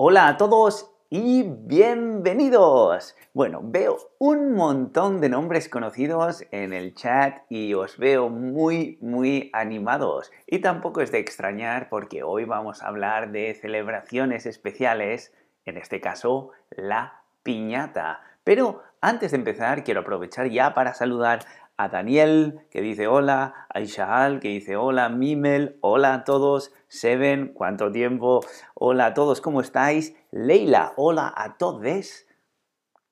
Hola a todos y bienvenidos. Bueno, veo un montón de nombres conocidos en el chat y os veo muy, muy animados. Y tampoco es de extrañar porque hoy vamos a hablar de celebraciones especiales, en este caso la piñata. Pero antes de empezar, quiero aprovechar ya para saludar a Daniel, que dice hola, a Ishaal, que dice hola, Mimel, hola a todos, Seven, ¿cuánto tiempo? Hola a todos, ¿cómo estáis? Leila, hola a todos.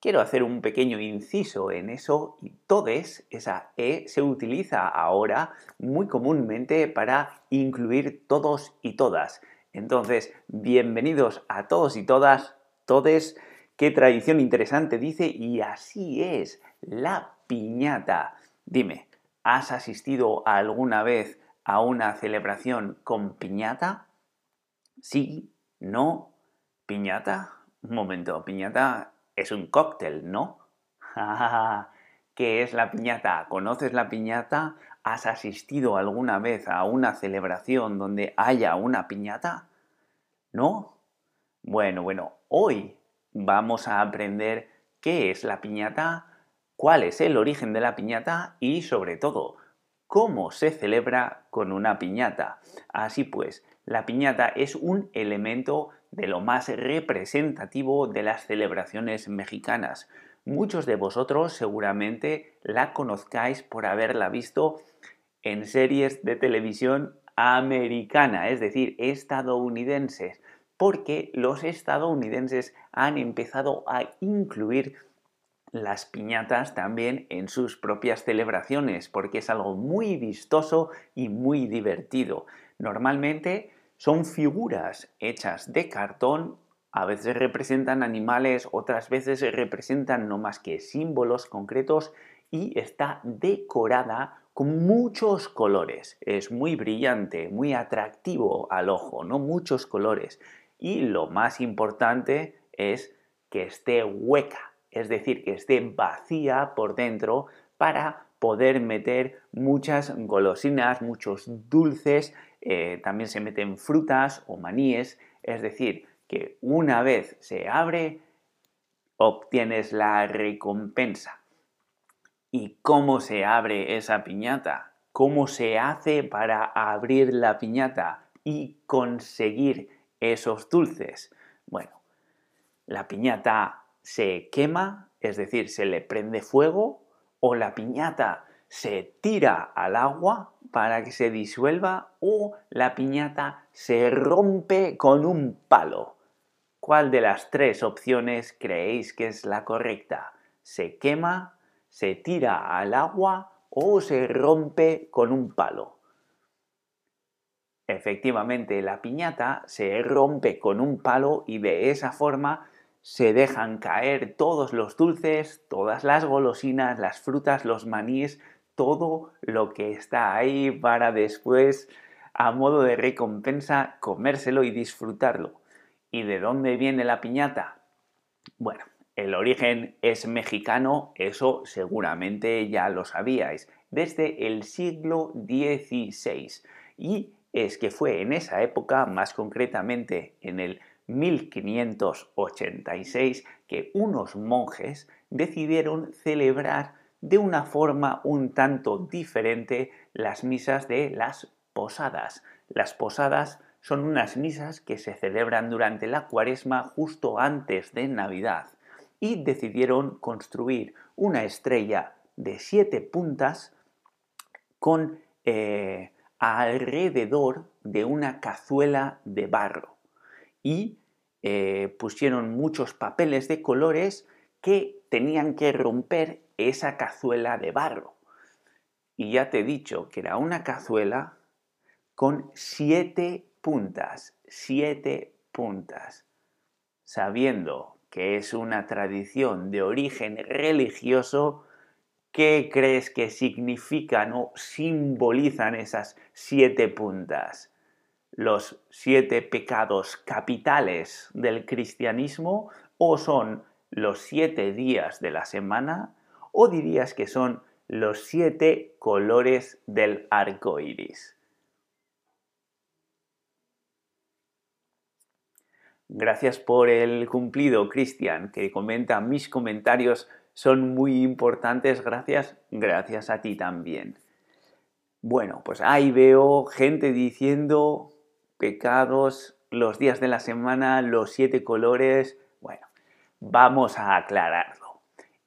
Quiero hacer un pequeño inciso en eso y todes, esa E, se utiliza ahora muy comúnmente para incluir todos y todas. Entonces, bienvenidos a todos y todas, todes. Qué tradición interesante dice y así es, la piñata. Dime, ¿has asistido alguna vez a una celebración con piñata? Sí, no, piñata. Un momento, piñata es un cóctel, ¿no? ¿Qué es la piñata? ¿Conoces la piñata? ¿Has asistido alguna vez a una celebración donde haya una piñata? ¿No? Bueno, bueno, hoy vamos a aprender qué es la piñata, cuál es el origen de la piñata y sobre todo cómo se celebra con una piñata. Así pues, la piñata es un elemento de lo más representativo de las celebraciones mexicanas. Muchos de vosotros seguramente la conozcáis por haberla visto en series de televisión americana, es decir, estadounidenses, porque los estadounidenses han empezado a incluir las piñatas también en sus propias celebraciones, porque es algo muy vistoso y muy divertido. Normalmente son figuras hechas de cartón, a veces representan animales, otras veces representan no más que símbolos concretos y está decorada con muchos colores. Es muy brillante, muy atractivo al ojo, ¿no? Muchos colores. Y lo más importante es que esté hueca, es decir, que esté vacía por dentro para poder meter muchas golosinas, muchos dulces, eh, también se meten frutas o maníes, es decir, que una vez se abre, obtienes la recompensa. ¿Y cómo se abre esa piñata? ¿Cómo se hace para abrir la piñata y conseguir esos dulces? Bueno, la piñata se quema, es decir, se le prende fuego, o la piñata se tira al agua para que se disuelva, o la piñata se rompe con un palo. ¿Cuál de las tres opciones creéis que es la correcta? ¿Se quema, se tira al agua o se rompe con un palo? Efectivamente, la piñata se rompe con un palo y de esa forma se dejan caer todos los dulces, todas las golosinas, las frutas, los maníes, todo lo que está ahí para después, a modo de recompensa, comérselo y disfrutarlo. ¿Y de dónde viene la piñata? Bueno, el origen es mexicano, eso seguramente ya lo sabíais, desde el siglo XVI. Y es que fue en esa época, más concretamente en el 1586 que unos monjes decidieron celebrar de una forma un tanto diferente las misas de las posadas. Las posadas son unas misas que se celebran durante la cuaresma justo antes de Navidad y decidieron construir una estrella de siete puntas con eh, alrededor de una cazuela de barro y eh, pusieron muchos papeles de colores que tenían que romper esa cazuela de barro. Y ya te he dicho que era una cazuela con siete puntas, siete puntas. Sabiendo que es una tradición de origen religioso, ¿qué crees que significan o simbolizan esas siete puntas? Los siete pecados capitales del cristianismo o son los siete días de la semana o dirías que son los siete colores del arco iris. Gracias por el cumplido, Cristian, que comenta mis comentarios son muy importantes. Gracias, gracias a ti también. Bueno, pues ahí veo gente diciendo pecados, los días de la semana, los siete colores. Bueno, vamos a aclararlo.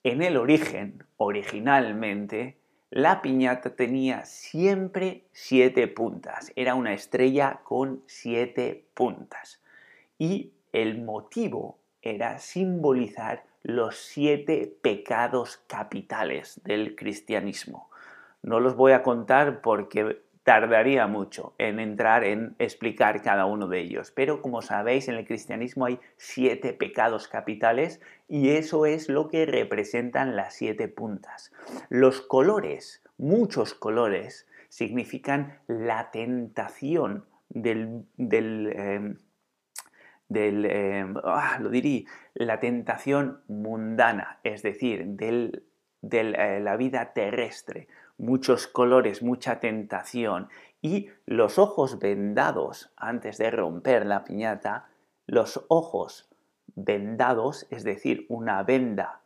En el origen, originalmente, la piñata tenía siempre siete puntas. Era una estrella con siete puntas. Y el motivo era simbolizar los siete pecados capitales del cristianismo. No los voy a contar porque tardaría mucho en entrar en explicar cada uno de ellos. Pero como sabéis, en el cristianismo hay siete pecados capitales y eso es lo que representan las siete puntas. Los colores, muchos colores, significan la tentación del... Em, em, ah, lo la tentación mundana, es decir, de eh, la vida terrestre muchos colores, mucha tentación y los ojos vendados antes de romper la piñata, los ojos vendados, es decir, una venda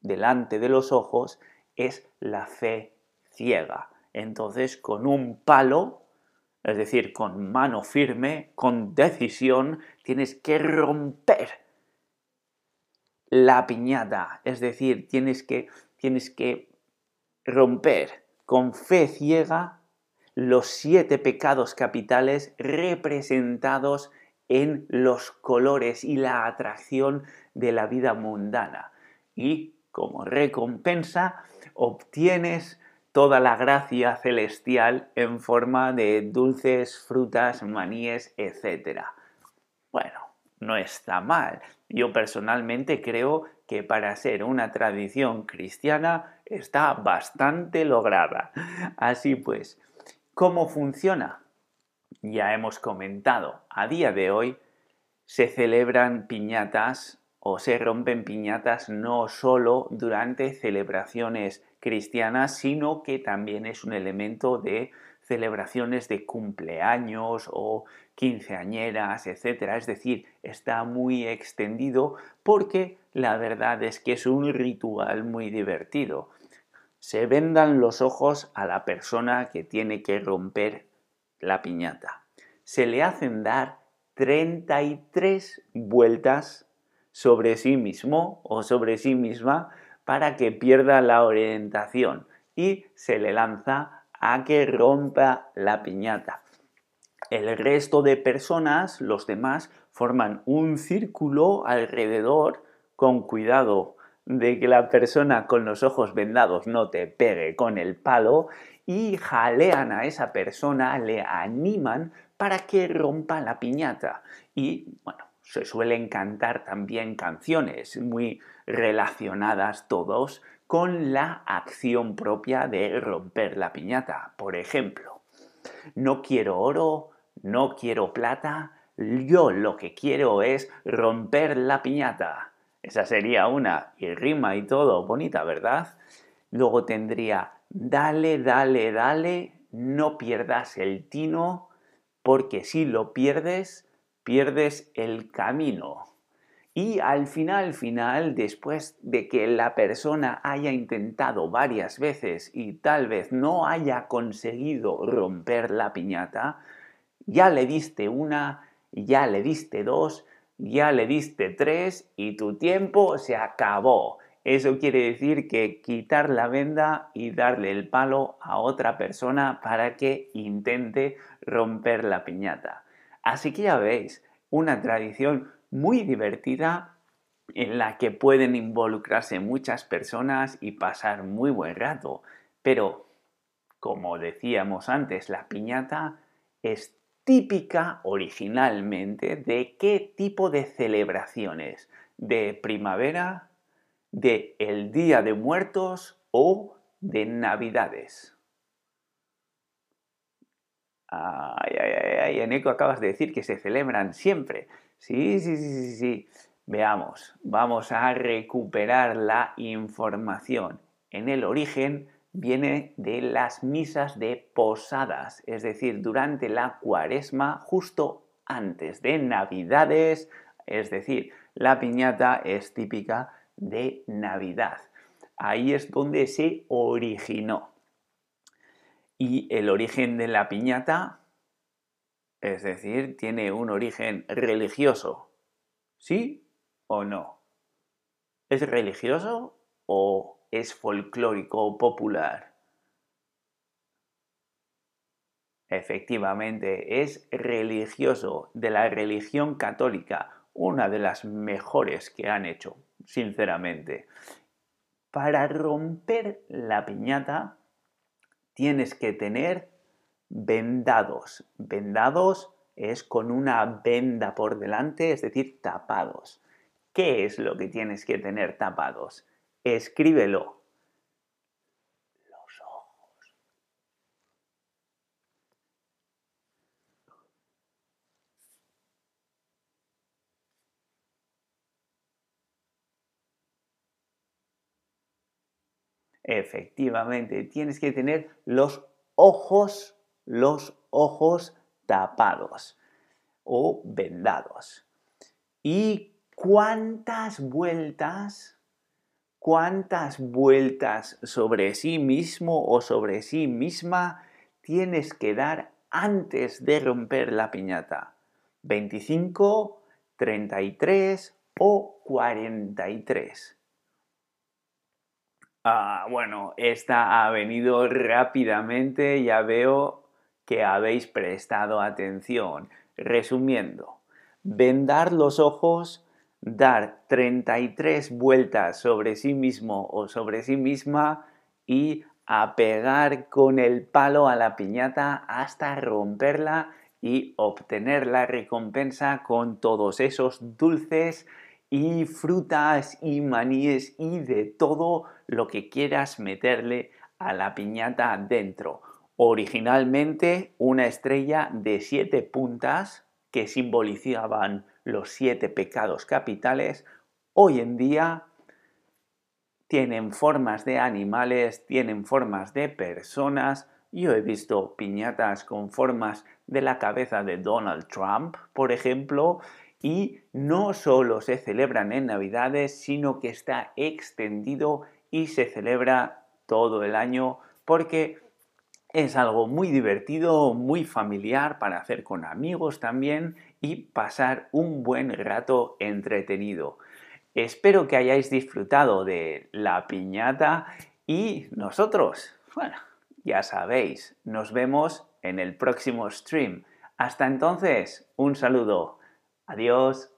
delante de los ojos, es la fe ciega. Entonces, con un palo, es decir, con mano firme, con decisión, tienes que romper la piñata, es decir, tienes que, tienes que romper con fe ciega los siete pecados capitales representados en los colores y la atracción de la vida mundana. Y como recompensa obtienes toda la gracia celestial en forma de dulces, frutas, maníes, etc. Bueno, no está mal. Yo personalmente creo que para ser una tradición cristiana está bastante lograda. Así pues, ¿cómo funciona? Ya hemos comentado, a día de hoy se celebran piñatas o se rompen piñatas no solo durante celebraciones cristianas, sino que también es un elemento de celebraciones de cumpleaños o quinceañeras, etc. Es decir, está muy extendido porque la verdad es que es un ritual muy divertido. Se vendan los ojos a la persona que tiene que romper la piñata. Se le hacen dar 33 vueltas sobre sí mismo o sobre sí misma para que pierda la orientación y se le lanza a que rompa la piñata. El resto de personas, los demás, forman un círculo alrededor con cuidado de que la persona con los ojos vendados no te pegue con el palo y jalean a esa persona, le animan para que rompa la piñata. Y bueno, se suelen cantar también canciones muy relacionadas todos con la acción propia de romper la piñata. Por ejemplo, no quiero oro, no quiero plata, yo lo que quiero es romper la piñata. Esa sería una, y rima y todo, bonita, ¿verdad? Luego tendría, dale, dale, dale, no pierdas el tino, porque si lo pierdes, pierdes el camino. Y al final, final, después de que la persona haya intentado varias veces y tal vez no haya conseguido romper la piñata, ya le diste una, ya le diste dos, ya le diste tres y tu tiempo se acabó. Eso quiere decir que quitar la venda y darle el palo a otra persona para que intente romper la piñata. Así que ya veis, una tradición muy divertida en la que pueden involucrarse muchas personas y pasar muy buen rato. Pero, como decíamos antes, la piñata es típica originalmente de qué tipo de celebraciones, de primavera, de el Día de Muertos o de Navidades. Ay, ay, ay, Eneco acabas de decir que se celebran siempre. Sí, sí, sí, sí, sí. Veamos, vamos a recuperar la información. En el origen viene de las misas de posadas, es decir, durante la cuaresma, justo antes de Navidades, Es decir, la piñata es típica de Navidad. Ahí es donde se originó. Y el origen de la piñata, es decir, tiene un origen religioso. ¿Sí o no? ¿Es religioso o es folclórico o popular? Efectivamente, es religioso de la religión católica, una de las mejores que han hecho, sinceramente. Para romper la piñata tienes que tener vendados. Vendados es con una venda por delante, es decir, tapados. ¿Qué es lo que tienes que tener tapados? Escríbelo. Los ojos. Efectivamente, tienes que tener los ojos, los ojos tapados o vendados. ¿Y cuántas vueltas, cuántas vueltas sobre sí mismo o sobre sí misma tienes que dar antes de romper la piñata? ¿25, 33 o 43? Ah, bueno, esta ha venido rápidamente, ya veo que habéis prestado atención. Resumiendo, vendar los ojos, dar 33 vueltas sobre sí mismo o sobre sí misma y apegar con el palo a la piñata hasta romperla y obtener la recompensa con todos esos dulces y frutas y maníes y de todo lo que quieras meterle a la piñata dentro originalmente una estrella de siete puntas que simbolizaban los siete pecados capitales, hoy en día tienen formas de animales, tienen formas de personas. Yo he visto piñatas con formas de la cabeza de Donald Trump, por ejemplo, y no solo se celebran en Navidades, sino que está extendido y se celebra todo el año porque es algo muy divertido, muy familiar para hacer con amigos también y pasar un buen rato entretenido. Espero que hayáis disfrutado de la piñata y nosotros, bueno, ya sabéis, nos vemos en el próximo stream. Hasta entonces, un saludo. Adiós.